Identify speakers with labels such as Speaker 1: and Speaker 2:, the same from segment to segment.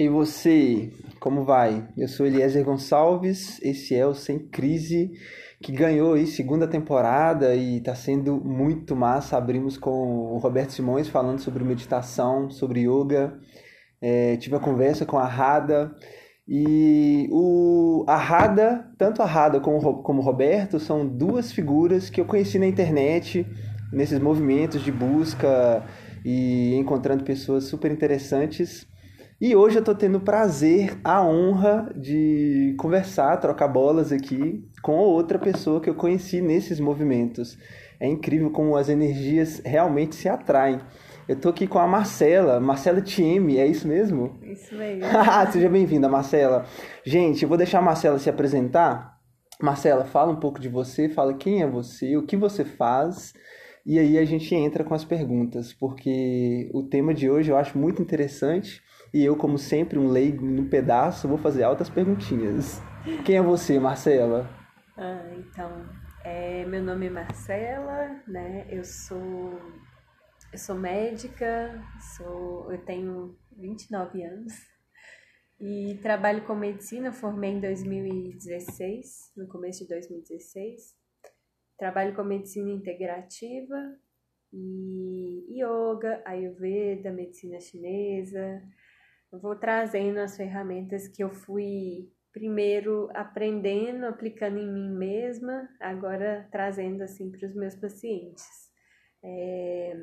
Speaker 1: E você, como vai? Eu sou Eliezer Gonçalves, esse é o Sem Crise, que ganhou aí segunda temporada e está sendo muito massa. Abrimos com o Roberto Simões falando sobre meditação, sobre yoga. É, tive a conversa com a Rada. E o, a Rada, tanto a Rada como, como o Roberto, são duas figuras que eu conheci na internet, nesses movimentos de busca e encontrando pessoas super interessantes e hoje eu estou tendo o prazer, a honra de conversar, trocar bolas aqui com outra pessoa que eu conheci nesses movimentos. É incrível como as energias realmente se atraem. Eu estou aqui com a Marcela, Marcela Tieme, é isso mesmo?
Speaker 2: Isso mesmo.
Speaker 1: Seja bem-vinda, Marcela. Gente, eu vou deixar a Marcela se apresentar. Marcela, fala um pouco de você, fala quem é você, o que você faz, e aí a gente entra com as perguntas, porque o tema de hoje eu acho muito interessante e eu, como sempre, um leigo no pedaço, vou fazer altas perguntinhas. Quem é você, Marcela?
Speaker 2: Ah, então, é, meu nome é Marcela, né? Eu sou eu sou médica, sou eu tenho 29 anos e trabalho com medicina, formei em 2016, no começo de 2016. Trabalho com medicina integrativa e yoga, ayurveda, medicina chinesa, vou trazendo as ferramentas que eu fui primeiro aprendendo, aplicando em mim mesma, agora trazendo assim para os meus pacientes. É...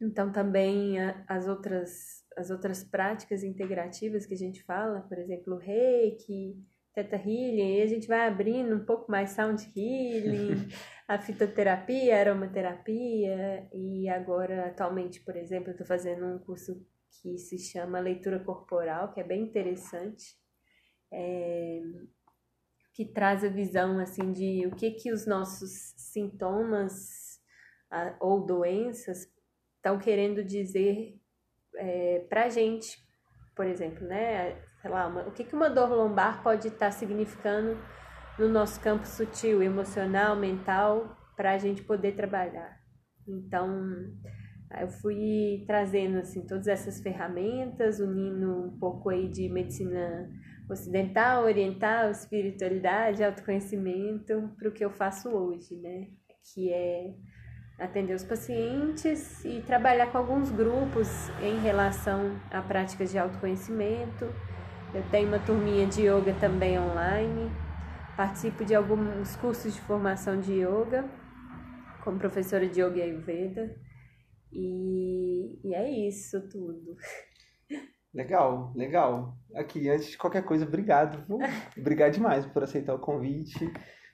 Speaker 2: Então também as outras as outras práticas integrativas que a gente fala, por exemplo, o Reiki, Teta Healing, a gente vai abrindo um pouco mais Sound Healing, a fitoterapia, a aromaterapia e agora atualmente, por exemplo, eu estou fazendo um curso que se chama Leitura Corporal, que é bem interessante, é, que traz a visão assim de o que que os nossos sintomas a, ou doenças estão querendo dizer é, para a gente, por exemplo, né? Sei lá, uma, o que que uma dor lombar pode estar tá significando no nosso campo sutil, emocional, mental, para a gente poder trabalhar. Então, eu fui trazendo assim todas essas ferramentas, unindo um pouco aí de medicina ocidental, oriental, espiritualidade, autoconhecimento para o que eu faço hoje, né? Que é atender os pacientes e trabalhar com alguns grupos em relação a práticas de autoconhecimento. Eu tenho uma turminha de yoga também online, participo de alguns cursos de formação de yoga como professora de yoga e ayurveda e, e é isso tudo.
Speaker 1: Legal, legal. Aqui, antes de qualquer coisa, obrigado. Obrigado demais por aceitar o convite,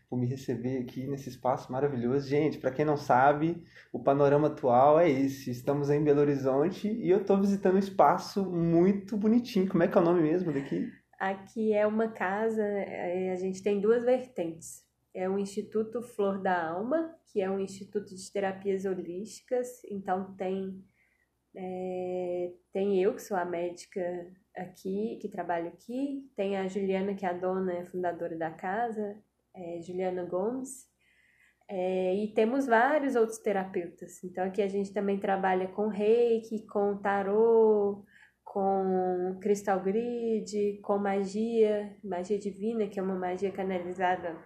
Speaker 1: por me receber aqui nesse espaço maravilhoso. Gente, para quem não sabe, o panorama atual é esse. Estamos em Belo Horizonte e eu estou visitando um espaço muito bonitinho. Como é que é o nome mesmo daqui?
Speaker 2: Aqui é uma casa, é, a gente tem duas vertentes é o Instituto Flor da Alma, que é um instituto de terapias holísticas. Então tem é, tem eu que sou a médica aqui que trabalho aqui, tem a Juliana que é a dona e fundadora da casa, é, Juliana Gomes. É, e temos vários outros terapeutas. Então aqui a gente também trabalha com reiki, com tarô, com cristal grid, com magia, magia divina, que é uma magia canalizada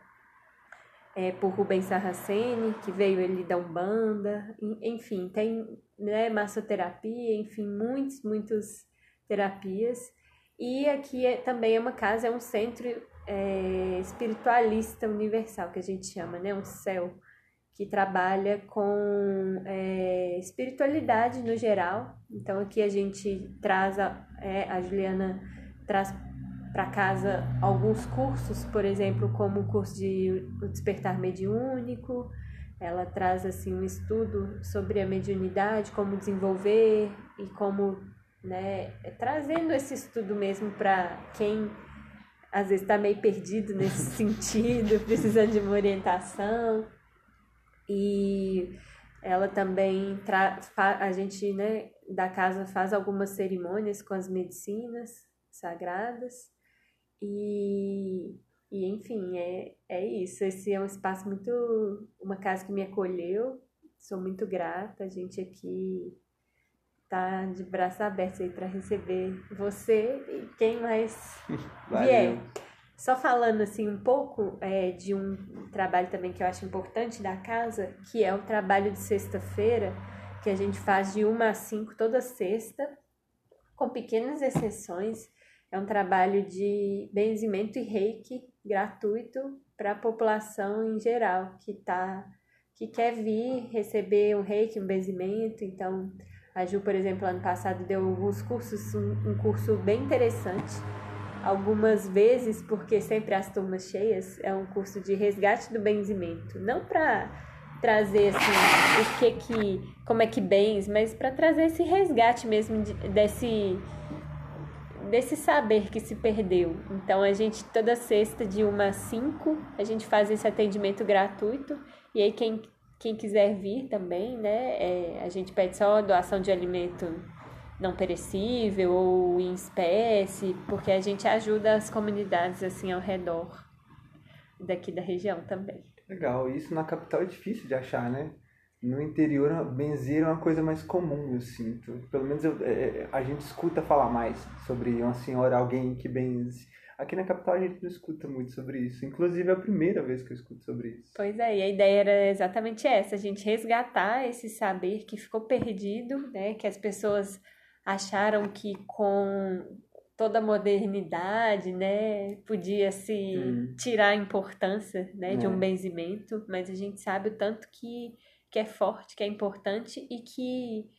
Speaker 2: é, por Rubens Saraceni, que veio ele da Umbanda, enfim, tem né, massoterapia, enfim, muitas, muitas terapias. E aqui é, também é uma casa, é um centro é, espiritualista universal, que a gente chama, né, um céu, que trabalha com é, espiritualidade no geral. Então aqui a gente traz, a, é, a Juliana traz para casa alguns cursos, por exemplo, como o curso de o despertar mediúnico. Ela traz assim um estudo sobre a mediunidade, como desenvolver e como, né, trazendo esse estudo mesmo para quem às vezes está meio perdido nesse sentido, precisando de uma orientação. E ela também traz, a gente, né, da casa faz algumas cerimônias com as medicinas sagradas e, e enfim, é, é isso. Esse é um espaço muito. Uma casa que me acolheu. Sou muito grata. A gente aqui tá de braços abertos aí para receber você e quem mais vier. Só falando assim um pouco é, de um trabalho também que eu acho importante da casa, que é o trabalho de sexta-feira, que a gente faz de uma a cinco toda sexta, com pequenas exceções. É um trabalho de benzimento e reiki gratuito para a população em geral que tá que quer vir receber um reiki, um benzimento. Então, a Ju, por exemplo, ano passado deu alguns cursos, um, um curso bem interessante. Algumas vezes, porque sempre as turmas cheias, é um curso de resgate do benzimento. Não para trazer assim, o que que, como é que bens, mas para trazer esse resgate mesmo de, desse desse saber que se perdeu. Então a gente toda sexta de uma a cinco a gente faz esse atendimento gratuito e aí quem quem quiser vir também, né? É, a gente pede só doação de alimento não perecível ou em espécie, porque a gente ajuda as comunidades assim ao redor daqui da região também.
Speaker 1: Legal, isso na capital é difícil de achar, né? No interior, benzer é uma coisa mais comum, eu sinto. Pelo menos eu, é, é a gente escuta falar mais sobre uma senhora, alguém que benze. Aqui na capital a gente não escuta muito sobre isso. Inclusive é a primeira vez que eu escuto sobre isso.
Speaker 2: Pois é, e a ideia era exatamente essa, a gente resgatar esse saber que ficou perdido, né? Que as pessoas acharam que com toda a modernidade, né, podia se hum. tirar a importância, né, é. de um é. benzimento, mas a gente sabe o tanto que, que é forte, que é importante e que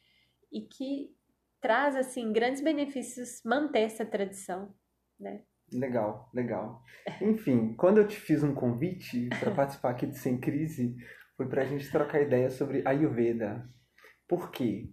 Speaker 2: e que traz assim grandes benefícios manter essa tradição, né?
Speaker 1: Legal, legal. Enfim, quando eu te fiz um convite para participar aqui de Sem Crise, foi para a gente trocar ideia sobre Ayurveda. Por quê?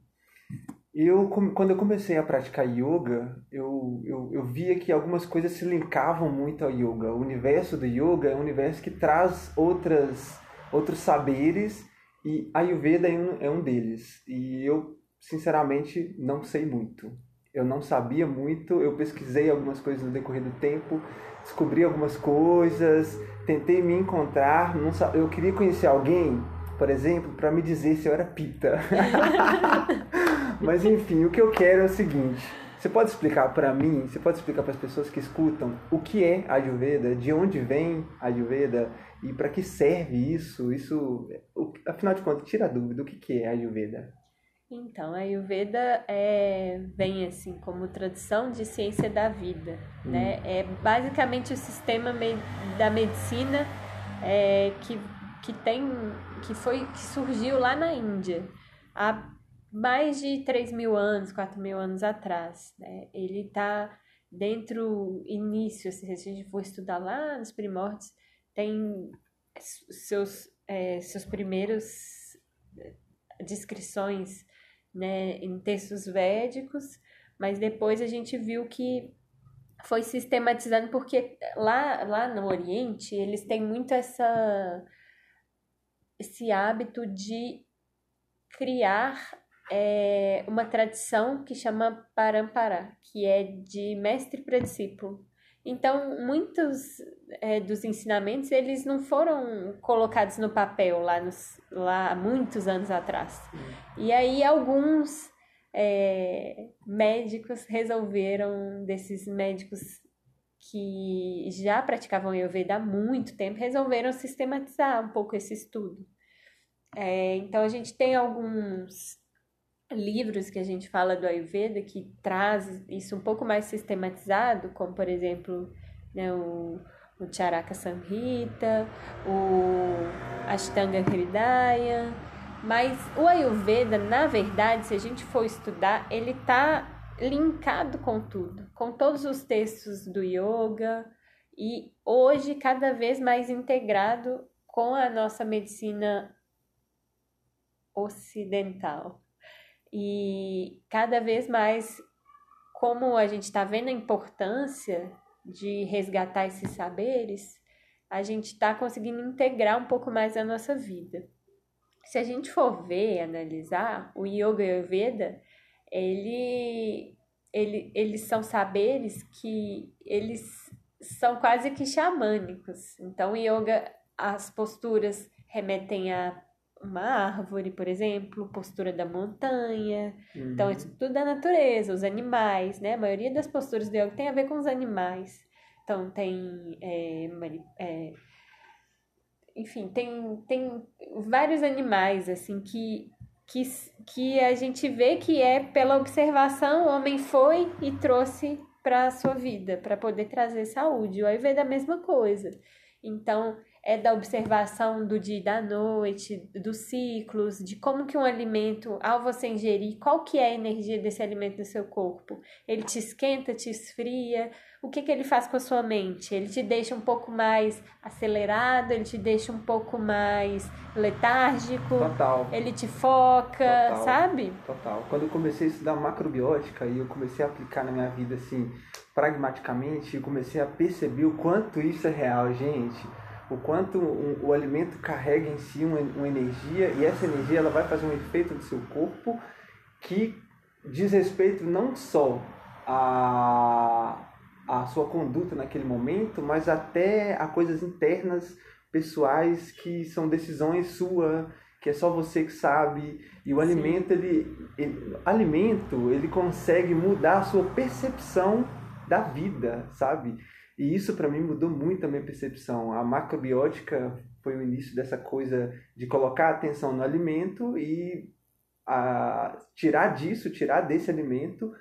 Speaker 1: Eu, quando eu comecei a praticar yoga, eu, eu, eu via que algumas coisas se linkavam muito ao yoga. O universo do yoga é um universo que traz outras, outros saberes e Ayurveda é um, é um deles. E eu, sinceramente, não sei muito eu não sabia muito, eu pesquisei algumas coisas no decorrer do tempo, descobri algumas coisas, tentei me encontrar, não eu queria conhecer alguém, por exemplo, para me dizer se eu era pita. Mas enfim, o que eu quero é o seguinte, você pode explicar para mim, você pode explicar para as pessoas que escutam o que é Ayurveda, de onde vem Ayurveda e para que serve isso? Isso, afinal de contas, tira a dúvida, o que é Ayurveda?
Speaker 2: Então, a Ayurveda é, vem assim como tradição de ciência da vida, hum. né? É basicamente o sistema da medicina é, que, que tem que foi que surgiu lá na Índia há mais de 3 mil anos, 4 mil anos atrás, né? Ele está dentro início, se a gente for estudar lá nos primórdios, tem seus é, seus primeiros é, descrições né, em textos védicos, mas depois a gente viu que foi sistematizando porque lá, lá no Oriente eles têm muito essa esse hábito de criar é, uma tradição que chama Parampara, que é de mestre para discípulo. Então, muitos é, dos ensinamentos, eles não foram colocados no papel lá, nos, lá muitos anos atrás. Uhum. E aí, alguns é, médicos resolveram, desses médicos que já praticavam Ayurveda há muito tempo, resolveram sistematizar um pouco esse estudo. É, então, a gente tem alguns livros que a gente fala do Ayurveda que traz isso um pouco mais sistematizado, como por exemplo né, o, o Charaka Samhita, o Ashtanga Hridaya, mas o Ayurveda, na verdade, se a gente for estudar, ele está linkado com tudo, com todos os textos do yoga e hoje cada vez mais integrado com a nossa medicina ocidental. E cada vez mais, como a gente está vendo a importância de resgatar esses saberes, a gente está conseguindo integrar um pouco mais a nossa vida. Se a gente for ver, analisar, o Yoga e o Ayurveda, ele, ele, eles são saberes que eles são quase que xamânicos. Então, o Yoga, as posturas remetem a uma árvore, por exemplo, postura da montanha.
Speaker 1: Uhum.
Speaker 2: Então, isso tudo da natureza, os animais, né? A maioria das posturas do yoga tem a ver com os animais. Então, tem. É, é, enfim, tem, tem vários animais, assim, que, que, que a gente vê que é pela observação, o homem foi e trouxe para a sua vida, para poder trazer saúde. O Ayurveda é a mesma coisa. Então, é da observação do dia e da noite, dos ciclos, de como que um alimento, ao você ingerir, qual que é a energia desse alimento no seu corpo. Ele te esquenta, te esfria, o que, que ele faz com a sua mente? Ele te deixa um pouco mais acelerado, ele te deixa um pouco mais letárgico,
Speaker 1: Total.
Speaker 2: ele te foca,
Speaker 1: Total.
Speaker 2: sabe?
Speaker 1: Total. Quando eu comecei a estudar macrobiótica e eu comecei a aplicar na minha vida assim, pragmaticamente, eu comecei a perceber o quanto isso é real, gente. O quanto o, o alimento carrega em si uma, uma energia e essa energia ela vai fazer um efeito no seu corpo que diz respeito não só a a sua conduta naquele momento, mas até a coisas internas, pessoais, que são decisões sua, que é só você que sabe. E o alimento, ele, ele, alimento, ele consegue mudar a sua percepção da vida, sabe? E isso para mim mudou muito a minha percepção. A macrobiótica foi o início dessa coisa de colocar atenção no alimento e a, tirar disso, tirar desse alimento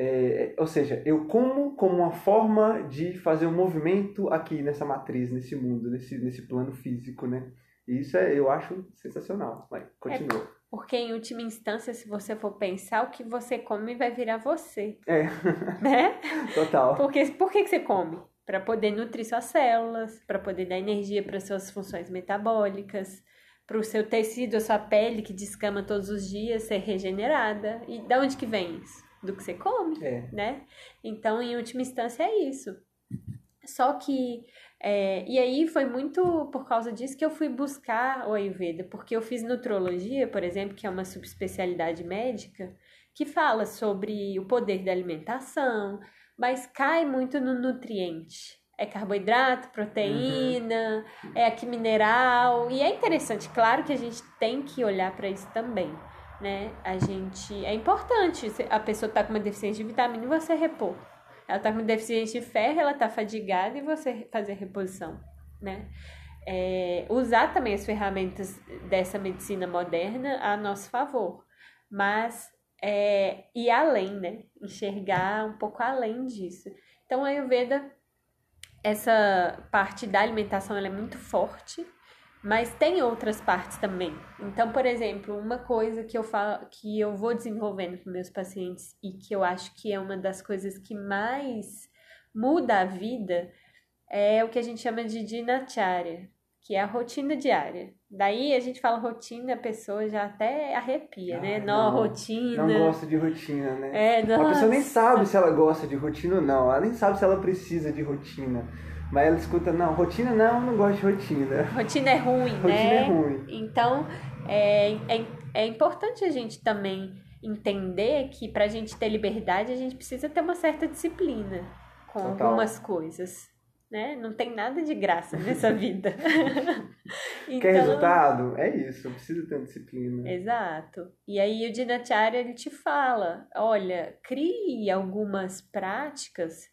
Speaker 1: é, ou seja, eu como como uma forma de fazer um movimento aqui nessa matriz, nesse mundo, nesse, nesse plano físico, né? E isso é, eu acho sensacional. Vai, continua. É
Speaker 2: porque, em última instância, se você for pensar, o que você come vai virar você.
Speaker 1: É.
Speaker 2: Né?
Speaker 1: Total.
Speaker 2: Porque, por que, que você come? Para poder nutrir suas células, para poder dar energia para suas funções metabólicas, para o seu tecido, a sua pele que descama todos os dias ser regenerada. E da onde que vem isso? do que você come,
Speaker 1: é.
Speaker 2: né? Então, em última instância, é isso. Só que, é, e aí foi muito por causa disso que eu fui buscar o Ayurveda, porque eu fiz nutrologia, por exemplo, que é uma subespecialidade médica, que fala sobre o poder da alimentação, mas cai muito no nutriente. É carboidrato, proteína, uhum. é aqui mineral, e é interessante, claro que a gente tem que olhar para isso também né? A gente. É importante a pessoa tá com uma deficiência de vitamina e você repor. Ela tá com deficiência de ferro, ela tá fadigada e você fazer reposição, né? É, usar também as ferramentas dessa medicina moderna a nosso favor, mas é, ir além, né? Enxergar um pouco além disso. Então, a Ayurveda, essa parte da alimentação ela é muito forte, mas tem outras partes também. Então, por exemplo, uma coisa que eu falo, que eu vou desenvolvendo com meus pacientes e que eu acho que é uma das coisas que mais muda a vida é o que a gente chama de dinacharya, que é a rotina diária. Daí a gente fala rotina, a pessoa já até arrepia, né? Não, não, rotina.
Speaker 1: Não gosta de rotina,
Speaker 2: né? É, nossa.
Speaker 1: A pessoa nem sabe se ela gosta de rotina ou não. Ela nem sabe se ela precisa de rotina. Mas ela escuta, não, rotina não, não gosto de rotina.
Speaker 2: Rotina é ruim,
Speaker 1: rotina
Speaker 2: né?
Speaker 1: é ruim.
Speaker 2: Então, é, é, é importante a gente também entender que para a gente ter liberdade, a gente precisa ter uma certa disciplina com Total. algumas coisas. Né? Não tem nada de graça nessa vida.
Speaker 1: então, Quer resultado? É isso, precisa ter disciplina.
Speaker 2: Exato. E aí o Dinacharya ele te fala, olha, crie algumas práticas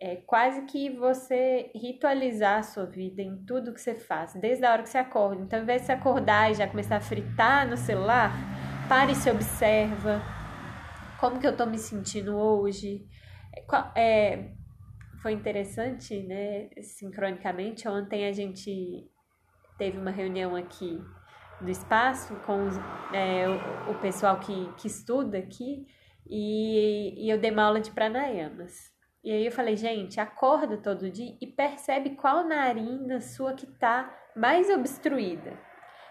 Speaker 2: é quase que você ritualizar a sua vida em tudo que você faz, desde a hora que você acorda. Então, ao invés de você acordar e já começar a fritar no celular, pare e se observa. Como que eu tô me sentindo hoje? É, foi interessante, né? Sincronicamente, ontem a gente teve uma reunião aqui do espaço com os, é, o, o, pessoal que, que estuda aqui e, e eu dei uma aula de pranayamas. E aí eu falei, gente, acorda todo dia e percebe qual narina sua que tá mais obstruída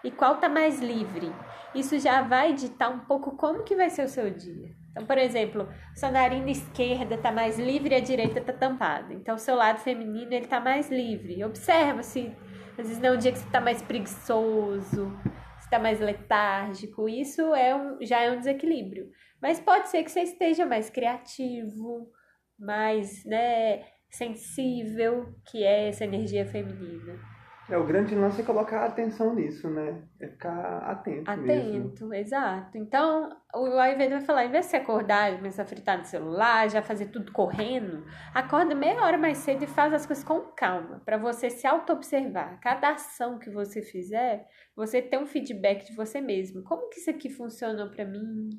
Speaker 2: e qual tá mais livre. Isso já vai ditar um pouco como que vai ser o seu dia. Então, por exemplo, sua narina esquerda tá mais livre e a direita tá tampada. Então, o seu lado feminino ele tá mais livre. Observa se às vezes não é um dia que você tá mais preguiçoso, se tá mais letárgico. Isso é um, já é um desequilíbrio. Mas pode ser que você esteja mais criativo, mais né, sensível, que é essa energia feminina.
Speaker 1: É, o grande lance é colocar atenção nisso, né? É ficar atento.
Speaker 2: Atento,
Speaker 1: mesmo.
Speaker 2: exato. Então, o Ayurveda vai falar, em vez de você acordar começar a fritar no celular, já fazer tudo correndo, acorda meia hora mais cedo e faz as coisas com calma, para você se auto-observar. Cada ação que você fizer, você ter um feedback de você mesmo. Como que isso aqui funcionou para mim?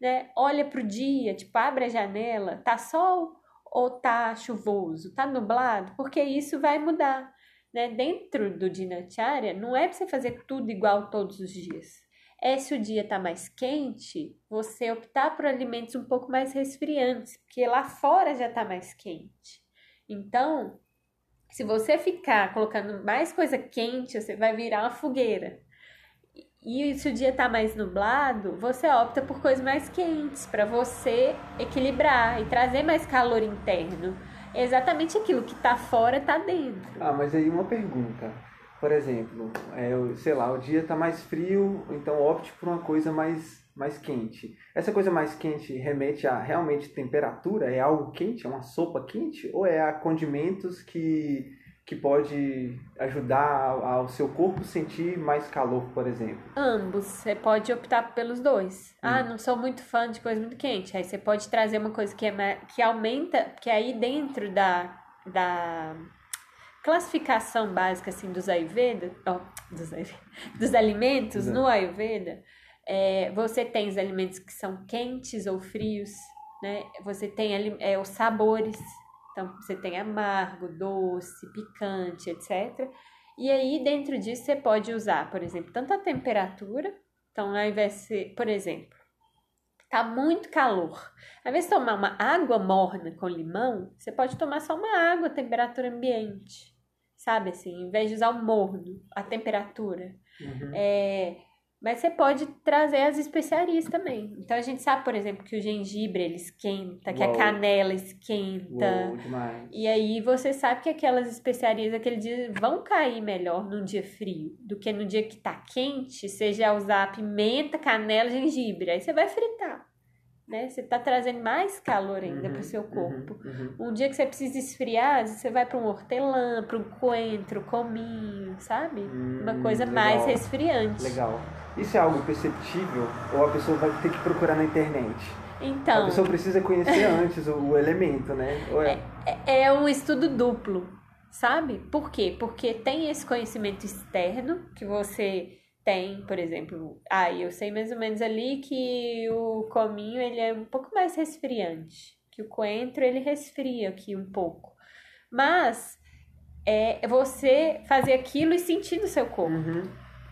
Speaker 2: Né? Olha pro dia, tipo, abre a janela, tá sol ou tá chuvoso? Tá nublado? Porque isso vai mudar né, dentro do Dinacharya, não é para você fazer tudo igual todos os dias. É se o dia está mais quente, você optar por alimentos um pouco mais resfriantes, porque lá fora já está mais quente. Então, se você ficar colocando mais coisa quente, você vai virar uma fogueira. E se o dia está mais nublado, você opta por coisas mais quentes para você equilibrar e trazer mais calor interno exatamente aquilo que está fora está dentro.
Speaker 1: Ah, mas aí uma pergunta. Por exemplo, é, sei lá, o dia está mais frio, então opte por uma coisa mais, mais quente. Essa coisa mais quente remete a realmente temperatura? É algo quente? É uma sopa quente? Ou é a condimentos que que pode ajudar ao seu corpo sentir mais calor, por exemplo?
Speaker 2: Ambos. Você pode optar pelos dois. Ah, hum. Ah, não sou muito fã de coisa muito quente. Aí você pode trazer uma coisa que, é, que aumenta, que aí dentro da, da classificação básica assim, dos Ayurveda, oh, dos, dos alimentos no Ayurveda, é, você tem os alimentos que são quentes ou frios, né? Você tem é, os sabores então, você tem amargo, doce, picante, etc. E aí, dentro disso, você pode usar, por exemplo, tanto a temperatura. Então, ao invés de ser, por exemplo, tá muito calor. Ao invés de tomar uma água morna com limão, você pode tomar só uma água a temperatura ambiente. Sabe assim, em vez de usar o morno, a temperatura. Uhum. É, mas você pode trazer as especiarias também. Então a gente sabe, por exemplo, que o gengibre ele esquenta, que Uou. a canela esquenta.
Speaker 1: Uou.
Speaker 2: E aí você sabe que aquelas especiarias aquele dia vão cair melhor num dia frio do que no dia que tá quente, seja usar pimenta, canela, gengibre. Aí você vai fritar né? Você está trazendo mais calor ainda uhum, para o seu uhum, corpo. Uhum, uhum. Um dia que você precisa esfriar, você vai para um hortelã, para um coentro, cominho, sabe? Hum, Uma coisa legal. mais resfriante.
Speaker 1: Legal. Isso é algo perceptível ou a pessoa vai ter que procurar na internet?
Speaker 2: Então.
Speaker 1: A pessoa precisa conhecer antes o, o elemento, né?
Speaker 2: É? É, é um estudo duplo, sabe? Por quê? Porque tem esse conhecimento externo que você tem, por exemplo, ah, eu sei mais ou menos ali que o cominho ele é um pouco mais resfriante, que o coentro ele resfria aqui um pouco. Mas é você fazer aquilo e sentir no seu corpo.
Speaker 1: Uhum.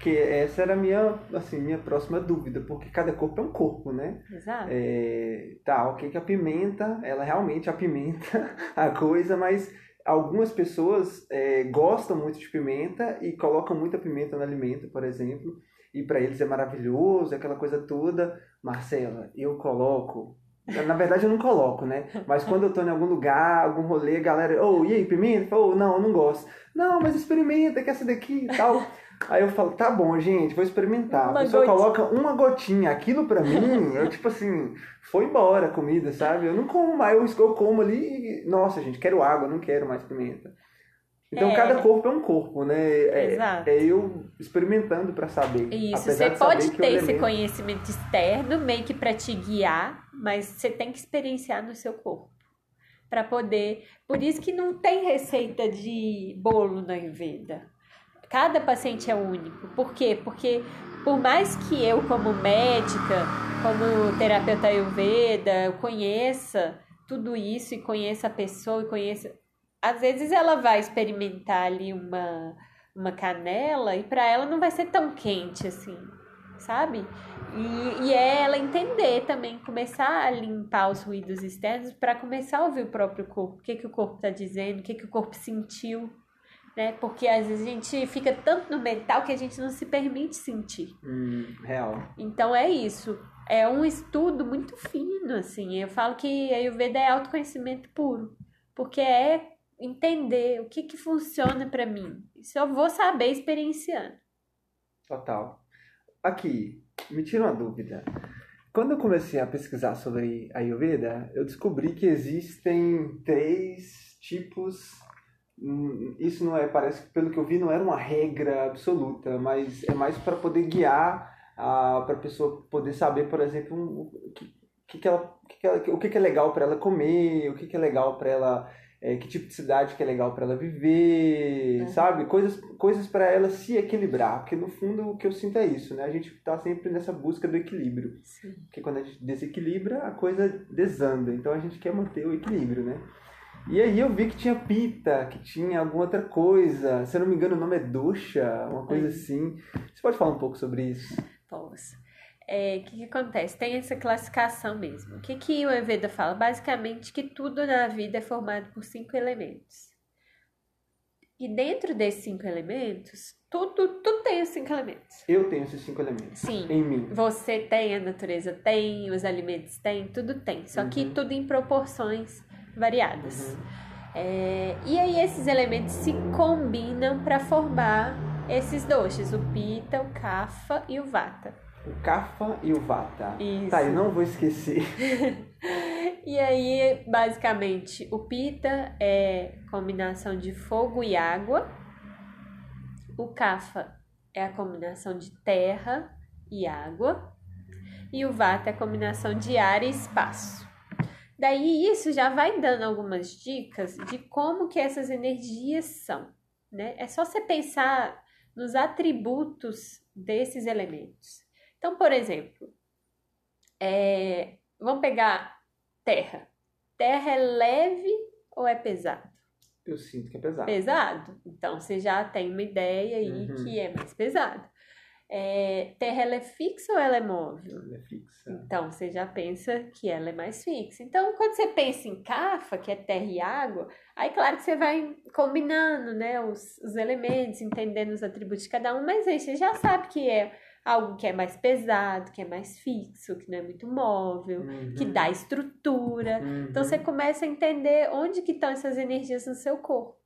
Speaker 1: Que essa era a minha, assim, minha próxima dúvida, porque cada corpo é um corpo, né?
Speaker 2: Exato.
Speaker 1: É, tá, ok que a pimenta, ela realmente apimenta a coisa, mas algumas pessoas é, gostam muito de pimenta e colocam muita pimenta no alimento, por exemplo, e para eles é maravilhoso, aquela coisa toda. Marcela, eu coloco. Na verdade, eu não coloco, né? Mas quando eu tô em algum lugar, algum rolê, a galera, oh, e aí, pimenta? Ô, oh, não, eu não gosto. Não, mas experimenta, que essa daqui e tal. Aí eu falo, tá bom, gente, vou experimentar. Uma a pessoa gotinha. coloca uma gotinha. Aquilo pra mim, eu tipo assim, foi embora a comida, sabe? Eu não como mais, eu, como ali e, nossa, gente, quero água, não quero mais pimenta. Então, é. cada corpo é um corpo, né? É, Exato. é eu experimentando para saber.
Speaker 2: Isso, você pode ter esse elemento... conhecimento externo, meio que para te guiar, mas você tem que experienciar no seu corpo. para poder. Por isso que não tem receita de bolo na Ayurveda Cada paciente é único. Por quê? Porque por mais que eu, como médica, como terapeuta Ayurveda, conheça tudo isso e conheça a pessoa e conheça. Às vezes ela vai experimentar ali uma, uma canela e para ela não vai ser tão quente assim, sabe? E, e é ela entender também, começar a limpar os ruídos externos para começar a ouvir o próprio corpo, o que, que o corpo está dizendo, o que, que o corpo sentiu né? Porque às vezes a gente fica tanto no mental que a gente não se permite sentir.
Speaker 1: Hum, real.
Speaker 2: Então é isso. É um estudo muito fino, assim. Eu falo que a Ayurveda é autoconhecimento puro. Porque é entender o que, que funciona para mim. Isso eu vou saber experienciando.
Speaker 1: Total. Aqui, me tira uma dúvida. Quando eu comecei a pesquisar sobre a Ayurveda, eu descobri que existem três tipos isso não é, parece que pelo que eu vi não era uma regra absoluta, mas é mais para poder guiar para a pessoa poder saber, por exemplo, um, o que, que, que ela, que, que ela, o que, que é legal para ela comer, o que, que é legal para ela é, que tipo de cidade que é legal para ela viver, uhum. sabe? Coisas, coisas para ela se equilibrar, porque no fundo o que eu sinto é isso, né? A gente tá sempre nessa busca do equilíbrio. Sim. Porque quando a gente desequilibra, a coisa desanda. Então a gente quer manter o equilíbrio, né? E aí eu vi que tinha pita, que tinha alguma outra coisa. Se eu não me engano, o nome é ducha, uma coisa é. assim. Você pode falar um pouco sobre isso?
Speaker 2: Posso é, que, que acontece? Tem essa classificação mesmo. O que, que o Eveda fala? Basicamente que tudo na vida é formado por cinco elementos. E dentro desses cinco elementos, tudo, tudo tem esses cinco elementos.
Speaker 1: Eu tenho esses cinco elementos.
Speaker 2: Sim.
Speaker 1: Em mim.
Speaker 2: Você tem, a natureza tem, os alimentos tem, tudo tem. Só uhum. que tudo em proporções variadas. Uhum. É, e aí esses elementos se combinam para formar esses doces, o pita, o kapha e o vata
Speaker 1: o Kapha e o Vata. Isso. Tá, eu não vou esquecer.
Speaker 2: e aí, basicamente, o Pita é combinação de fogo e água. O Kapha é a combinação de terra e água. E o Vata é a combinação de ar e espaço. Daí isso já vai dando algumas dicas de como que essas energias são, né? É só você pensar nos atributos desses elementos. Então, por exemplo, é, vamos pegar terra. Terra é leve ou é pesado?
Speaker 1: Eu sinto que é pesado.
Speaker 2: Pesado? Então você já tem uma ideia aí uhum. que é mais pesado. É, terra ela é fixa ou ela é móvel?
Speaker 1: Ela é fixa.
Speaker 2: Então você já pensa que ela é mais fixa. Então quando você pensa em cafa, que é terra e água, aí claro que você vai combinando né, os, os elementos, entendendo os atributos de cada um, mas aí você já sabe que é algo que é mais pesado, que é mais fixo, que não é muito móvel, uhum. que dá estrutura. Uhum. Então você começa a entender onde que estão essas energias no seu corpo.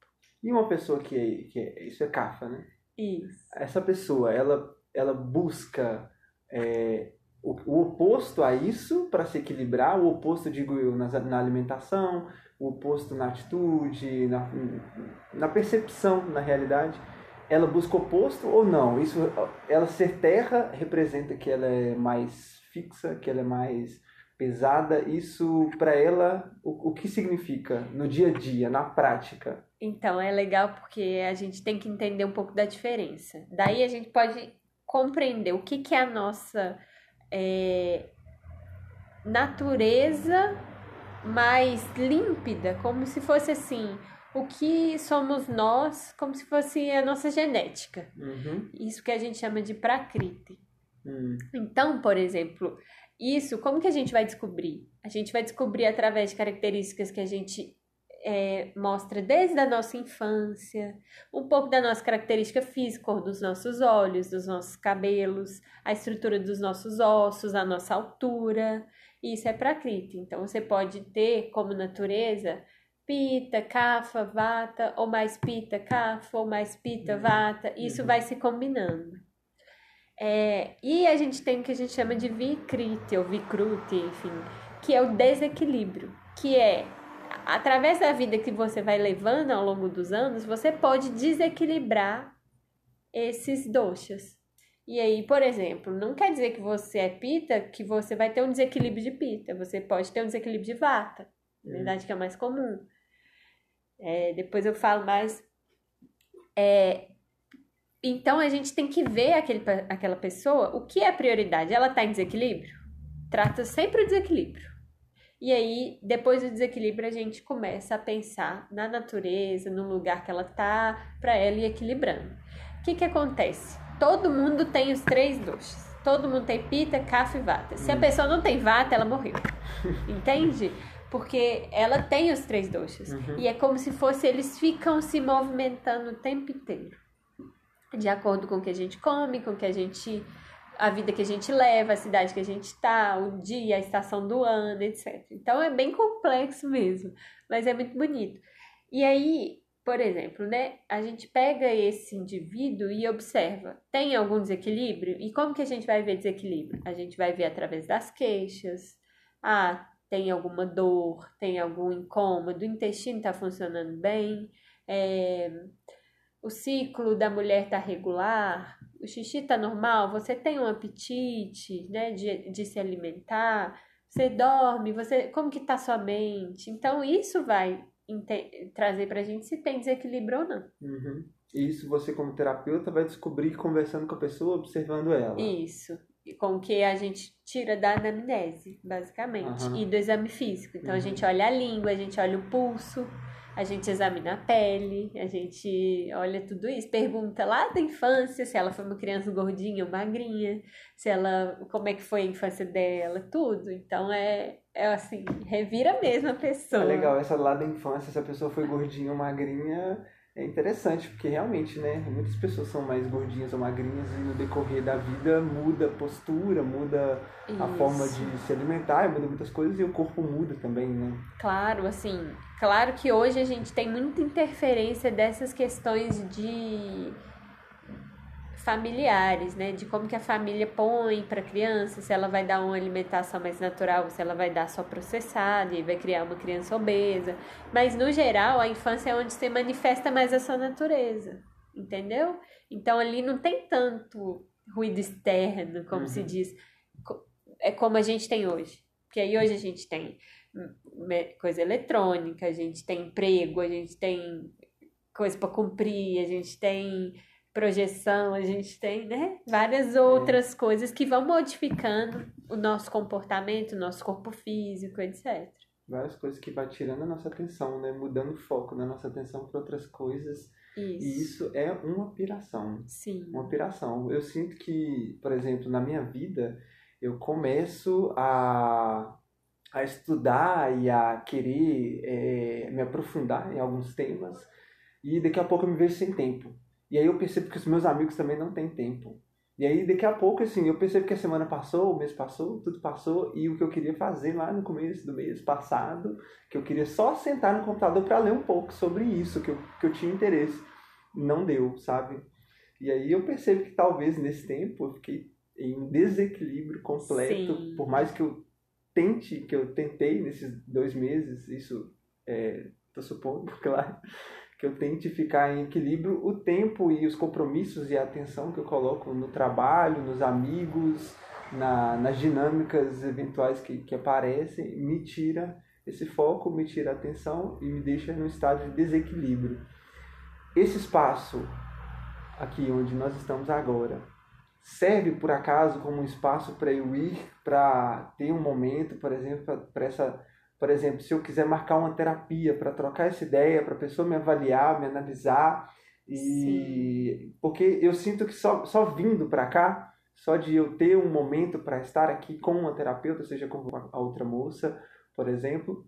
Speaker 1: E uma pessoa que, que é, isso é cafa, né?
Speaker 2: Isso.
Speaker 1: Essa pessoa, ela, ela busca é, o, o, oposto a isso para se equilibrar, o oposto, digo eu, na, na alimentação, o oposto na atitude, na, na percepção, na realidade ela busca o oposto ou não? Isso, ela ser terra representa que ela é mais fixa, que ela é mais pesada. Isso para ela, o, o que significa no dia a dia, na prática?
Speaker 2: Então é legal porque a gente tem que entender um pouco da diferença. Daí a gente pode compreender o que, que é a nossa é, natureza mais límpida, como se fosse assim o que somos nós, como se fosse a nossa genética.
Speaker 1: Uhum.
Speaker 2: Isso que a gente chama de prakriti.
Speaker 1: Uhum.
Speaker 2: Então, por exemplo, isso, como que a gente vai descobrir? A gente vai descobrir através de características que a gente é, mostra desde a nossa infância, um pouco da nossa característica física, cor dos nossos olhos, dos nossos cabelos, a estrutura dos nossos ossos, a nossa altura. Isso é prakriti. Então, você pode ter como natureza pita, kafa, vata, ou mais pita, kafa, ou mais pita, uhum. vata. Isso uhum. vai se combinando. É, e a gente tem o que a gente chama de vikriti, ou vikruti, enfim, que é o desequilíbrio, que é através da vida que você vai levando ao longo dos anos, você pode desequilibrar esses doshas. E aí, por exemplo, não quer dizer que você é pita que você vai ter um desequilíbrio de pita, você pode ter um desequilíbrio de vata, na verdade que é mais comum. É, depois eu falo mais. É, então a gente tem que ver aquele, aquela pessoa, o que é prioridade? Ela está em desequilíbrio? Trata sempre o desequilíbrio. E aí, depois do desequilíbrio, a gente começa a pensar na natureza, no lugar que ela tá, para ela ir equilibrando. O que que acontece? Todo mundo tem os três doces. Todo mundo tem pita, kapha e vata. Se a hum. pessoa não tem vata, ela morreu. Entende? porque ela tem os três doshas. Uhum. E é como se fosse eles ficam se movimentando o tempo inteiro. De acordo com o que a gente come, com o que a gente a vida que a gente leva, a cidade que a gente está, o dia, a estação do ano, etc. Então é bem complexo mesmo, mas é muito bonito. E aí, por exemplo, né, a gente pega esse indivíduo e observa, tem algum desequilíbrio? E como que a gente vai ver desequilíbrio? A gente vai ver através das queixas. Ah, tem alguma dor, tem algum incômodo, o intestino está funcionando bem, é, o ciclo da mulher tá regular, o xixi tá normal, você tem um apetite, né, de, de se alimentar, você dorme, você como que tá sua mente? Então isso vai trazer pra gente se tem desequilíbrio ou não.
Speaker 1: Uhum. E isso você como terapeuta vai descobrir conversando com a pessoa, observando ela.
Speaker 2: Isso. Com o que a gente tira da anamnese, basicamente, uhum. e do exame físico. Então uhum. a gente olha a língua, a gente olha o pulso, a gente examina a pele, a gente olha tudo isso, pergunta lá da infância se ela foi uma criança gordinha ou magrinha, se ela como é que foi a infância dela, tudo. Então é, é assim, revira mesmo a pessoa. É
Speaker 1: legal, essa lá da infância, se a pessoa foi gordinha ou magrinha, é interessante, porque realmente, né, muitas pessoas são mais gordinhas ou magrinhas e no decorrer da vida muda a postura, muda Isso. a forma de se alimentar, muda muitas coisas e o corpo muda também, né?
Speaker 2: Claro, assim, claro que hoje a gente tem muita interferência dessas questões de familiares, né? De como que a família põe para a criança, se ela vai dar uma alimentação mais natural, se ela vai dar só processada e vai criar uma criança obesa. Mas no geral, a infância é onde se manifesta mais a sua natureza, entendeu? Então ali não tem tanto ruído externo, como uhum. se diz, é como a gente tem hoje. Porque aí hoje a gente tem coisa eletrônica, a gente tem emprego, a gente tem coisa para cumprir, a gente tem projeção, a gente tem, né, várias outras é. coisas que vão modificando o nosso comportamento, o nosso corpo físico, etc.
Speaker 1: Várias coisas que vai tirando a nossa atenção, né, mudando o foco da nossa atenção para outras coisas. Isso. E isso é uma piração.
Speaker 2: Sim.
Speaker 1: Uma piração. Eu sinto que, por exemplo, na minha vida, eu começo a, a estudar e a querer é, me aprofundar em alguns temas e daqui a pouco eu me vejo sem tempo. E aí eu percebo que os meus amigos também não têm tempo. E aí daqui a pouco, assim, eu percebo que a semana passou, o mês passou, tudo passou, e o que eu queria fazer lá no começo do mês passado, que eu queria só sentar no computador para ler um pouco sobre isso, que eu, que eu tinha interesse, não deu, sabe? E aí eu percebo que talvez nesse tempo eu fiquei em desequilíbrio completo, Sim. por mais que eu tente, que eu tentei nesses dois meses, isso é, tô supondo, claro, que eu tente ficar em equilíbrio o tempo e os compromissos e a atenção que eu coloco no trabalho, nos amigos, na, nas dinâmicas eventuais que, que aparecem, me tira esse foco, me tira a atenção e me deixa num estado de desequilíbrio. Esse espaço aqui onde nós estamos agora serve por acaso como um espaço para eu ir para ter um momento, por exemplo, para essa por exemplo, se eu quiser marcar uma terapia para trocar essa ideia, para a pessoa me avaliar, me analisar, e Sim. porque eu sinto que só, só vindo para cá, só de eu ter um momento para estar aqui com uma terapeuta, seja com a outra moça, por exemplo,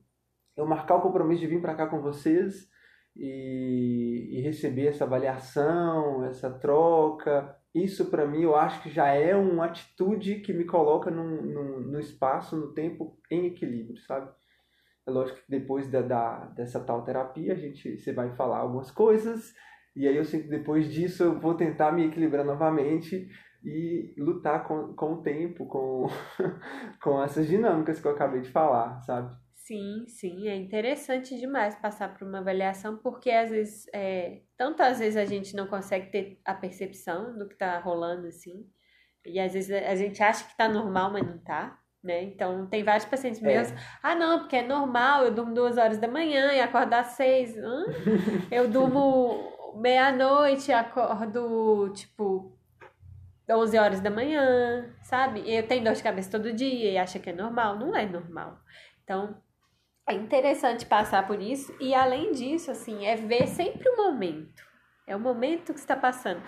Speaker 1: eu marcar o compromisso de vir para cá com vocês e, e receber essa avaliação, essa troca, isso para mim eu acho que já é uma atitude que me coloca no, no, no espaço, no tempo em equilíbrio, sabe? É lógico que depois da, da, dessa tal terapia, a gente, você vai falar algumas coisas, e aí eu sei que depois disso eu vou tentar me equilibrar novamente e lutar com, com o tempo, com, com essas dinâmicas que eu acabei de falar, sabe?
Speaker 2: Sim, sim, é interessante demais passar por uma avaliação, porque às vezes, é, tanto às vezes a gente não consegue ter a percepção do que tá rolando, assim, e às vezes a gente acha que tá normal, mas não tá. Né? Então, tem vários pacientes é. meus, ah, não, porque é normal, eu durmo duas horas da manhã e acordo às seis. Hã? Eu durmo meia-noite e acordo, tipo, 11 horas da manhã, sabe? Eu tenho dor de cabeça todo dia e acha que é normal. Não é normal. Então, é interessante passar por isso. E, além disso, assim, é ver sempre o momento. É o momento que está passando.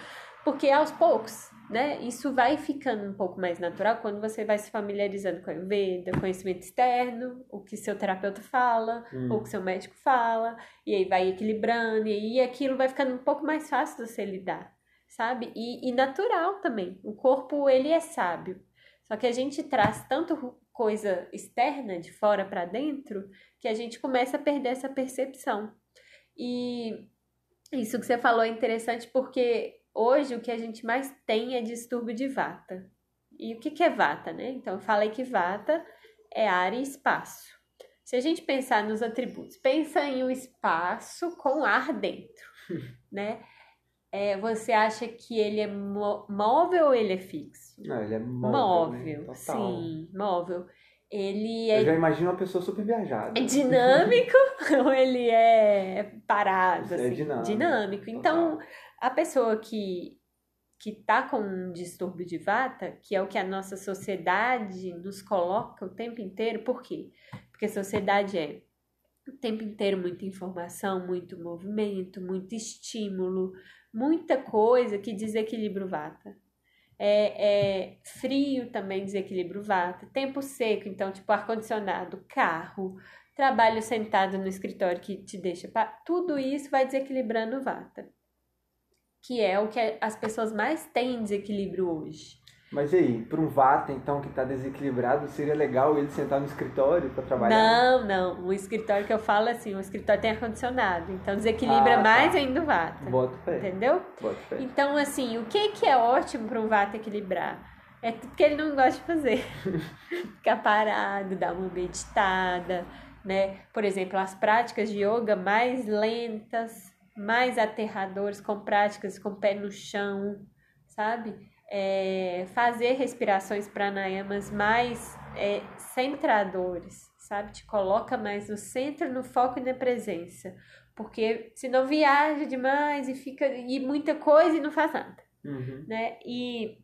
Speaker 2: Porque, aos poucos, né? Isso vai ficando um pouco mais natural quando você vai se familiarizando com a Ayurveda, conhecimento externo, o que seu terapeuta fala, hum. ou o que seu médico fala, e aí vai equilibrando, e aí aquilo vai ficando um pouco mais fácil de você lidar, sabe? E, e natural também. O corpo, ele é sábio. Só que a gente traz tanto coisa externa, de fora para dentro, que a gente começa a perder essa percepção. E isso que você falou é interessante porque Hoje o que a gente mais tem é distúrbio de vata. E o que, que é vata, né? Então eu falei que vata é área e espaço. Se a gente pensar nos atributos, pensa em um espaço com ar dentro, né? É, você acha que ele é móvel ou ele é fixo?
Speaker 1: Não, ele é móvel. Móvel,
Speaker 2: né? sim, móvel. Ele é.
Speaker 1: Eu já imagino uma pessoa super viajada.
Speaker 2: É dinâmico ou ele é parado?
Speaker 1: É
Speaker 2: assim?
Speaker 1: dinâmico.
Speaker 2: Dinâmico. Então, a pessoa que que tá com um distúrbio de vata, que é o que a nossa sociedade nos coloca o tempo inteiro, por quê? Porque a sociedade é o tempo inteiro muita informação, muito movimento, muito estímulo, muita coisa que desequilibra o vata. É, é frio também desequilibra o vata. Tempo seco, então, tipo ar-condicionado, carro, trabalho sentado no escritório que te deixa. Tudo isso vai desequilibrando o vata. Que é o que as pessoas mais têm desequilíbrio hoje.
Speaker 1: Mas e aí, para um Vata, então, que está desequilibrado, seria legal ele sentar no escritório para trabalhar?
Speaker 2: Não, não. O escritório que eu falo é assim, o escritório tem ar-condicionado. Então desequilibra ah, tá. mais ainda o Vata.
Speaker 1: Bota fé.
Speaker 2: Entendeu?
Speaker 1: Bota fé.
Speaker 2: Então, assim, o que, que é ótimo para um Vata equilibrar? É tudo que ele não gosta de fazer. Ficar parado, dar uma meditada, né? Por exemplo, as práticas de yoga mais lentas, mais aterradoras, com práticas com o pé no chão, sabe? É, fazer respirações pranayamas mais é, centradores, sabe? Te coloca mais no centro, no foco e na presença. Porque senão viaja demais e fica e muita coisa e não faz nada.
Speaker 1: Uhum.
Speaker 2: Né? E,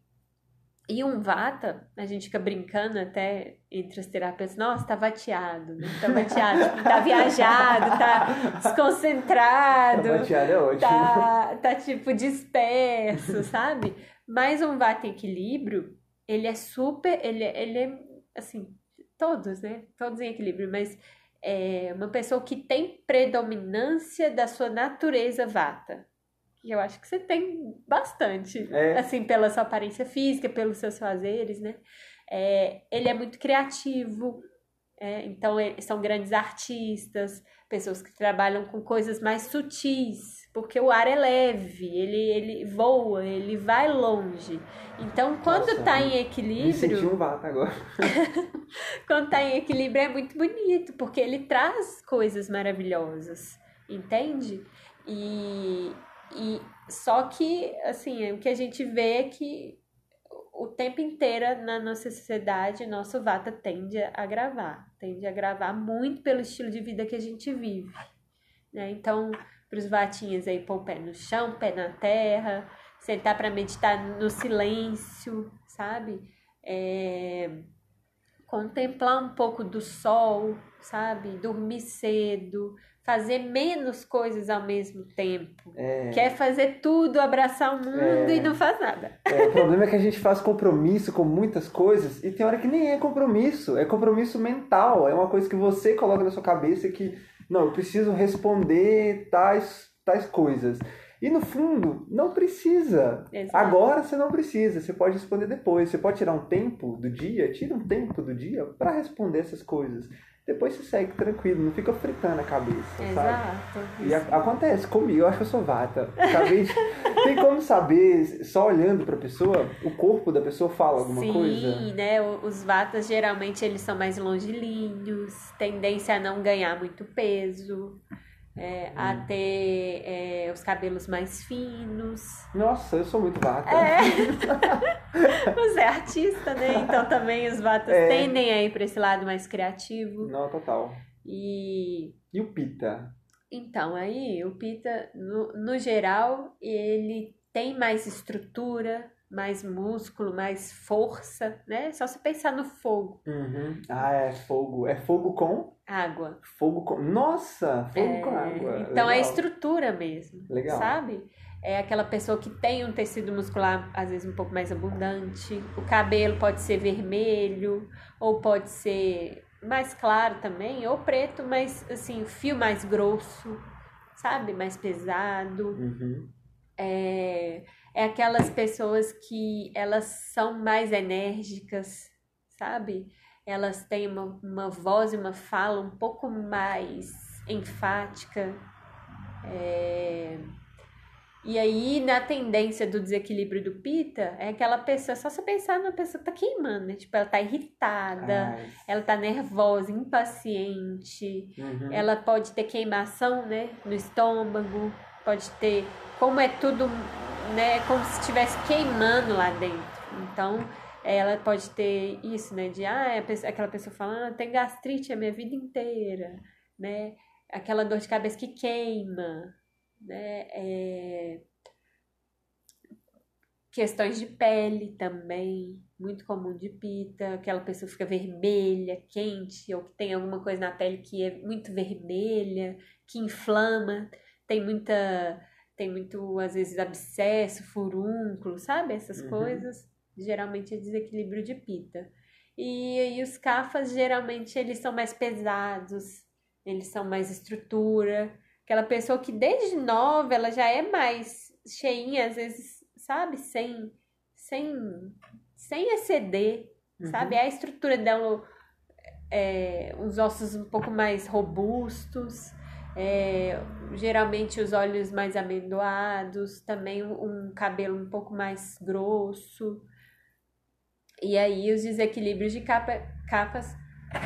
Speaker 2: e um vata, a gente fica brincando até entre as terapeutas, nossa, tá vateado, né? tá vateado, tá viajado, tá desconcentrado.
Speaker 1: Tá vateado é ótimo.
Speaker 2: Tá, tá tipo disperso, sabe? Mas um vata equilíbrio, ele é super, ele, ele é, assim, todos, né? Todos em equilíbrio, mas é uma pessoa que tem predominância da sua natureza vata. Que eu acho que você tem bastante,
Speaker 1: é.
Speaker 2: assim, pela sua aparência física, pelos seus fazeres, né? É, ele é muito criativo, é, então são grandes artistas, pessoas que trabalham com coisas mais sutis, porque o ar é leve, ele, ele voa, ele vai longe. Então, quando Nossa, tá em equilíbrio. Me
Speaker 1: um vato agora.
Speaker 2: quando tá em equilíbrio é muito bonito, porque ele traz coisas maravilhosas, entende? E, e só que, assim, o que a gente vê é que o tempo inteiro na nossa sociedade, nosso vata tende a gravar, tende a gravar muito pelo estilo de vida que a gente vive. Né? Então, para os vatinhas aí pôr o pé no chão, pé na terra, sentar para meditar no silêncio, sabe? É... Contemplar um pouco do sol, sabe? Dormir cedo, fazer menos coisas ao mesmo tempo.
Speaker 1: É...
Speaker 2: Quer fazer tudo, abraçar o mundo é... e não faz nada.
Speaker 1: É, o problema é que a gente faz compromisso com muitas coisas e tem hora que nem é compromisso, é compromisso mental, é uma coisa que você coloca na sua cabeça que não, eu preciso responder tais, tais coisas. E no fundo, não precisa.
Speaker 2: Exato.
Speaker 1: Agora você não precisa, você pode responder depois. Você pode tirar um tempo do dia, tira um tempo do dia para responder essas coisas. Depois você segue tranquilo, não fica fritando a cabeça,
Speaker 2: Exato.
Speaker 1: sabe? E a, acontece comigo, eu acho que eu sou vata. Acabei de... Tem como saber, só olhando para a pessoa, o corpo da pessoa fala alguma
Speaker 2: Sim,
Speaker 1: coisa?
Speaker 2: Sim, né? Os vatas geralmente eles são mais longilíneos, tendência a não ganhar muito peso é, hum. a ter é, os cabelos mais finos.
Speaker 1: Nossa, eu sou muito vata.
Speaker 2: É. Você é artista, né? Então também os vatas é. tendem a ir para esse lado mais criativo.
Speaker 1: Não, total.
Speaker 2: E.
Speaker 1: E o Pita?
Speaker 2: Então, aí, o Pita, no, no geral, ele tem mais estrutura, mais músculo, mais força, né? Só se pensar no fogo.
Speaker 1: Uhum. Ah, é fogo. É fogo com?
Speaker 2: Água.
Speaker 1: Fogo com. Nossa! Fogo
Speaker 2: é...
Speaker 1: com água.
Speaker 2: Então é Legal. é estrutura mesmo.
Speaker 1: Legal.
Speaker 2: Sabe? É aquela pessoa que tem um tecido muscular, às vezes, um pouco mais abundante. O cabelo pode ser vermelho, ou pode ser mais claro também, ou preto, mas assim, fio mais grosso, sabe? Mais pesado.
Speaker 1: Uhum.
Speaker 2: É é aquelas pessoas que elas são mais enérgicas, sabe? Elas têm uma, uma voz e uma fala um pouco mais enfática. É... E aí, na tendência do desequilíbrio do Pita, é aquela pessoa, só você pensar numa pessoa que tá queimando, né? Tipo, ela tá irritada,
Speaker 1: Ai,
Speaker 2: ela tá nervosa, impaciente,
Speaker 1: uhum.
Speaker 2: ela pode ter queimação, né? No estômago, pode ter. Como é tudo, né? Como se estivesse queimando lá dentro. Então, ela pode ter isso, né? De, ah, pessoa- aquela pessoa falando, ah, tem gastrite a minha vida inteira, né? Aquela dor de cabeça que queima, né? É, Questões de pele também, muito comum de pita, aquela pessoa fica vermelha, quente, ou que tem alguma coisa na pele que é muito vermelha, que inflama, tem muita, tem muito, às vezes, abscesso, furúnculo, sabe? Essas
Speaker 1: Uhum.
Speaker 2: coisas, geralmente é desequilíbrio de pita. E aí os cafas, geralmente, eles são mais pesados, eles são mais estrutura, aquela pessoa que desde nova, ela já é mais cheinha, às vezes, sabe? Sem, sem, sem exceder,
Speaker 1: Uhum.
Speaker 2: sabe? A estrutura dela, é, os ossos um pouco mais robustos, é, geralmente os olhos mais amendoados, também um cabelo um pouco mais grosso. E aí os desequilíbrios de capa, capas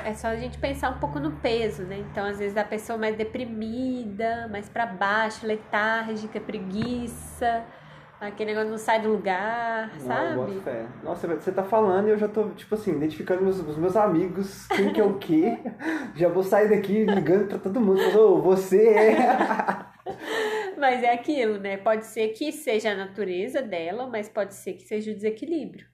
Speaker 2: é só a gente pensar um pouco no peso, né? Então, às vezes a pessoa mais deprimida, mais para baixo, letárgica, preguiça, aquele negócio não sai do lugar,
Speaker 1: Não,
Speaker 2: sabe?
Speaker 1: fé. Nossa, você tá falando e eu já tô, tipo assim, identificando meus, os meus amigos, quem que é o quê. já vou sair daqui ligando pra todo mundo. falando, Ô, você é.
Speaker 2: Mas é aquilo, né? Pode ser que seja a natureza dela, mas pode ser que seja o desequilíbrio.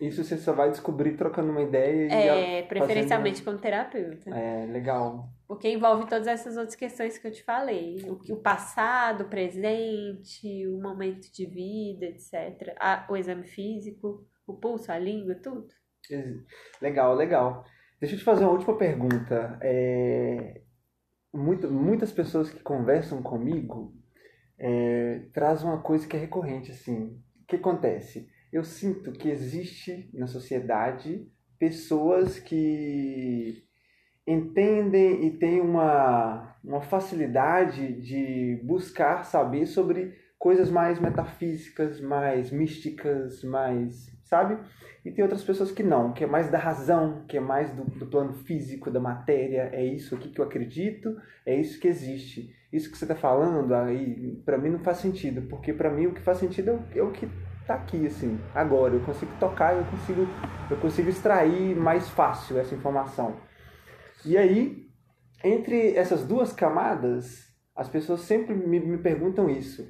Speaker 1: Isso você só vai descobrir trocando uma ideia e
Speaker 2: É, preferencialmente com o terapeuta.
Speaker 1: fazendo- É, legal.
Speaker 2: Porque envolve todas essas outras questões que eu te falei. O, o passado, o presente, o momento de vida, etc. A- o exame físico, o pulso, a língua, tudo.
Speaker 1: Legal, legal. Deixa eu te fazer uma última pergunta. É, muito- muitas pessoas que conversam comigo é, trazem uma coisa que é recorrente, assim. O que acontece? Eu sinto que existe na sociedade pessoas que entendem e têm uma, uma facilidade de buscar saber sobre coisas mais metafísicas, mais místicas, mais, sabe? E tem outras pessoas que não, que é mais da razão, que é mais do, do plano físico, da matéria, é isso aqui que eu acredito, é isso que existe. Isso que você está falando aí, para mim não faz sentido, porque para mim o que faz sentido é o, é o que tá aqui, assim, agora. Eu consigo tocar, eu consigo, eu consigo extrair mais fácil essa informação. E aí, entre essas duas camadas, as pessoas sempre me, me perguntam isso.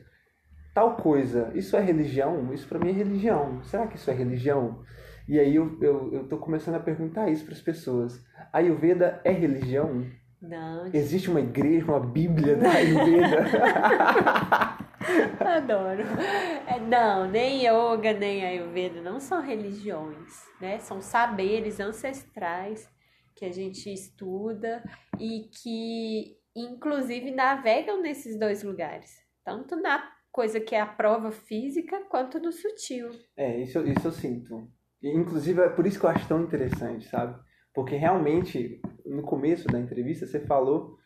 Speaker 1: Tal coisa, isso é religião? Isso para mim é religião. Será que isso é religião? E aí eu, eu, eu tô começando a perguntar isso para as pessoas. A Ayurveda é religião?
Speaker 2: Não,
Speaker 1: Existe uma igreja, uma bíblia da Ayurveda?
Speaker 2: adoro. É, não, nem yoga, nem ayurveda não são religiões, né? São saberes ancestrais que a gente estuda e que, inclusive, navegam nesses dois lugares. Tanto na coisa que é a prova física, quanto no sutil.
Speaker 1: É, isso, isso eu sinto. E, inclusive, é por isso que eu acho tão interessante, sabe? Porque realmente, no começo da entrevista, você falou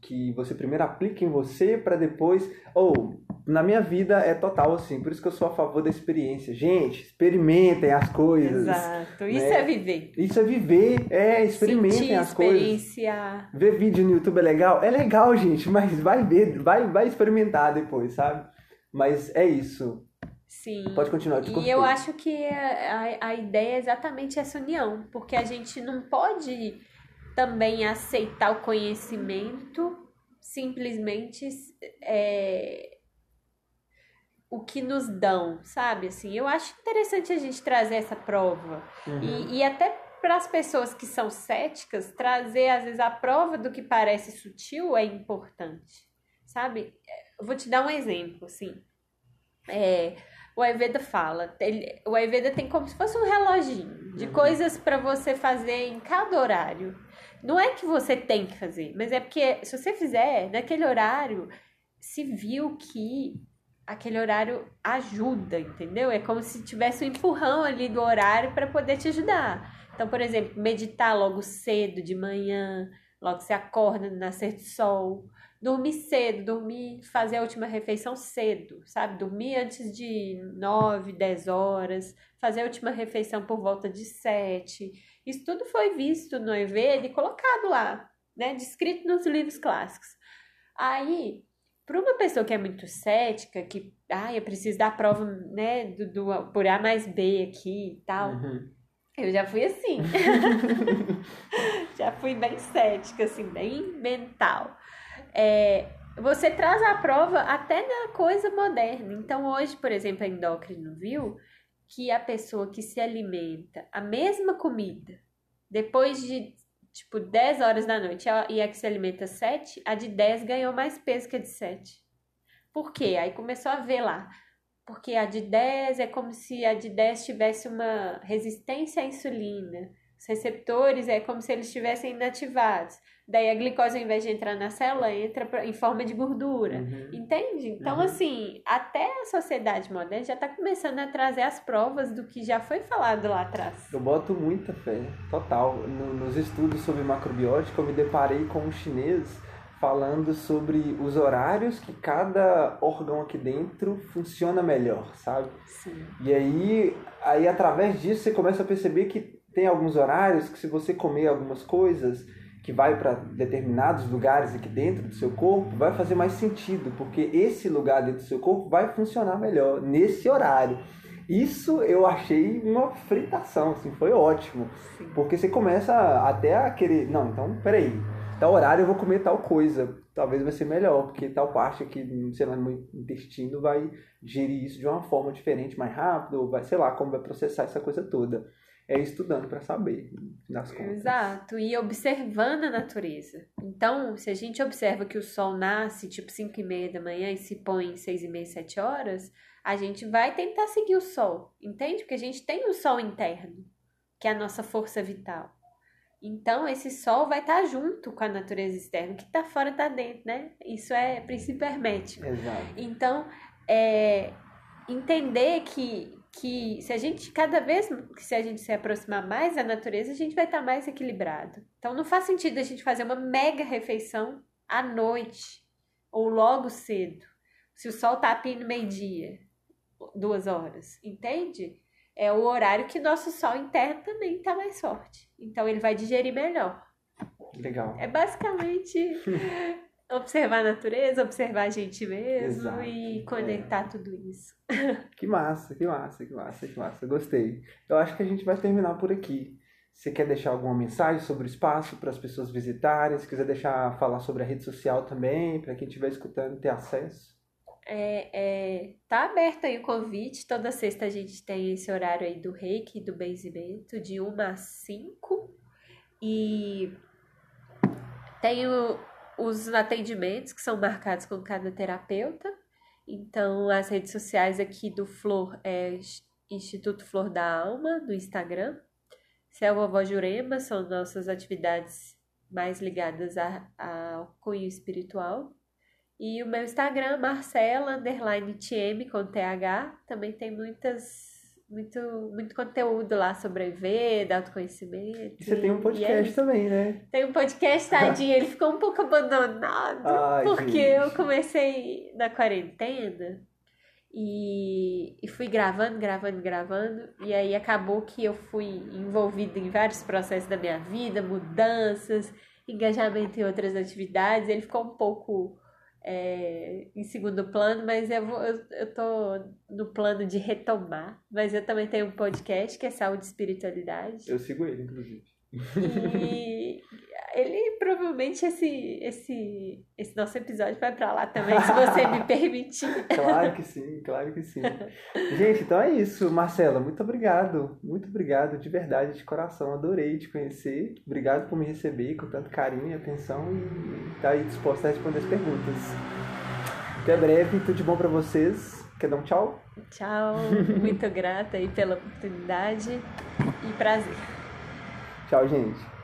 Speaker 1: que você primeiro aplica em você para depois. Ou, na minha vida é total assim, por isso que eu sou a favor da experiência. Gente, experimentem as coisas.
Speaker 2: Exato. Isso
Speaker 1: né?
Speaker 2: é viver.
Speaker 1: Isso é viver, é, experimentem
Speaker 2: Sentir,
Speaker 1: as coisas.
Speaker 2: experienciar.
Speaker 1: Ver vídeo no YouTube é legal? É legal, gente, mas vai ver, vai, vai experimentar depois, sabe? Mas é isso.
Speaker 2: Sim.
Speaker 1: Pode continuar, eu
Speaker 2: E
Speaker 1: cortei.
Speaker 2: eu acho que a, a ideia é exatamente essa união, porque a gente não pode também aceitar o conhecimento simplesmente é, o que nos dão, sabe? Assim, eu acho interessante a gente trazer essa prova.
Speaker 1: Uhum.
Speaker 2: E, e até para as pessoas que são céticas, trazer às vezes a prova do que parece sutil é importante, sabe? Eu vou te dar um exemplo, assim. É, o Ayurveda fala, ele- o Ayurveda tem como se fosse um reloginho de
Speaker 1: Uhum.
Speaker 2: coisas para você fazer em cada horário. Não é que você tem que fazer, mas é porque se você fizer naquele horário, se viu que aquele horário ajuda, entendeu? É como se tivesse um empurrão ali do horário para poder te ajudar. Então, por exemplo, meditar logo cedo de manhã, logo você acorda no nascer do sol. Dormir cedo, dormir, fazer a última refeição cedo, sabe? Dormir antes de 9, 10 horas, fazer a última refeição por volta de 7. Isso tudo foi visto no Ayurveda e colocado lá, né? Descrito nos livros clássicos. Aí, para uma pessoa que é muito cética, que, ah, eu preciso dar prova, né, do, do por A mais B aqui e tal. Uhum. Eu já fui assim. já fui bem cética, assim, bem mental. É, você traz a prova até na coisa moderna. Então, hoje, por exemplo, a endócrino viu que a pessoa que se alimenta a mesma comida depois de tipo 10 horas da noite e a que se alimenta 7, a de 10 ganhou mais peso que a de 7. Por quê? Aí começou a ver lá. Porque a de 10 é como se a de 10 tivesse uma resistência à insulina. Os receptores é como se eles estivessem inativados. Daí a glicose, ao invés de entrar na célula, entra em forma de gordura. Uhum. Entende? Então, uhum. assim, até a sociedade moderna já está começando a trazer as provas do que já foi falado lá atrás.
Speaker 1: Eu boto muita fé, total. No, nos estudos sobre macrobiótica, eu me deparei com um chinês falando sobre os horários que cada órgão aqui dentro funciona melhor, sabe?
Speaker 2: Sim.
Speaker 1: E aí, aí através disso você começa a perceber que tem alguns horários que se você comer algumas coisas que vai para determinados lugares aqui dentro do seu corpo, vai fazer mais sentido, porque esse lugar dentro do seu corpo vai funcionar melhor nesse horário. Isso eu achei uma fritação, assim, foi ótimo. Porque você começa até a querer, não, então, peraí, tal horário eu vou comer tal coisa, talvez vai ser melhor, porque tal parte aqui, sei lá, no meu intestino vai digerir isso de uma forma diferente, mais rápido, vai, sei lá, como vai processar essa coisa toda é estudando para saber, nas contas.
Speaker 2: Exato, e observando a natureza. Então, se a gente observa que o sol nasce tipo 5 e meia da manhã e se põe 6 e meia, 7 horas, a gente vai tentar seguir o sol, entende? Porque a gente tem um sol interno, que é a nossa força vital. Então, esse sol vai estar tá junto com a natureza externa, que está fora está dentro, né? Isso é princípio hermético.
Speaker 1: Exato.
Speaker 2: Então, é, entender que que se a gente cada vez que se a gente se aproximar mais da natureza, a gente vai estar mais equilibrado. Então não faz sentido a gente fazer uma mega refeição à noite ou logo cedo, se o sol tá no meio-dia, duas horas, entende? É o horário que nosso sol interno também está mais forte. Então ele vai digerir melhor.
Speaker 1: Legal.
Speaker 2: É basicamente observar a natureza, observar a gente mesmo Exato, e conectar é. tudo isso.
Speaker 1: Que massa, que massa, que massa, que massa. Gostei. Eu acho que a gente vai terminar por aqui. Você quer deixar alguma mensagem sobre o espaço para as pessoas visitarem? Se quiser deixar falar sobre a rede social também, para quem estiver escutando ter acesso.
Speaker 2: É, é, tá aberto aí o convite. Toda sexta a gente tem esse horário aí do reiki, do benzimento, de 1 às 5. E tem o, os atendimentos que são marcados com cada terapeuta. Então, as redes sociais aqui do Flor é Instituto Flor da Alma, no Instagram. Céu Vovó Jurema são nossas atividades mais ligadas ao cunho espiritual. E o meu Instagram, Marcela, underline TM, com TH, também tem muitas muito, muito conteúdo lá sobre Ayurveda, autoconhecimento.
Speaker 1: E você tem um podcast é também, né?
Speaker 2: Tem um podcast, tadinho, ele ficou um pouco abandonado, Ai, porque gente. eu comecei na quarentena e, e fui gravando, gravando, gravando, e aí acabou que eu fui envolvida em vários processos da minha vida, mudanças, engajamento em outras atividades, ele ficou um pouco é, em segundo plano, mas eu, vou, eu, eu tô no plano de retomar. Mas eu também tenho um podcast que é Saúde e Espiritualidade.
Speaker 1: Eu sigo ele, inclusive.
Speaker 2: E ele provavelmente esse, esse, esse nosso episódio vai para lá também, se você me permitir.
Speaker 1: Claro que sim, claro que sim. Gente, então é isso. Marcela, muito obrigado. Muito obrigado, de verdade, de coração. Adorei te conhecer. Obrigado por me receber com tanto carinho e atenção e estar tá aí disposta a responder as perguntas. Até breve, tudo de bom para vocês. Quer dar um tchau?
Speaker 2: Tchau, muito grata aí pela oportunidade e prazer.
Speaker 1: Tchau, gente.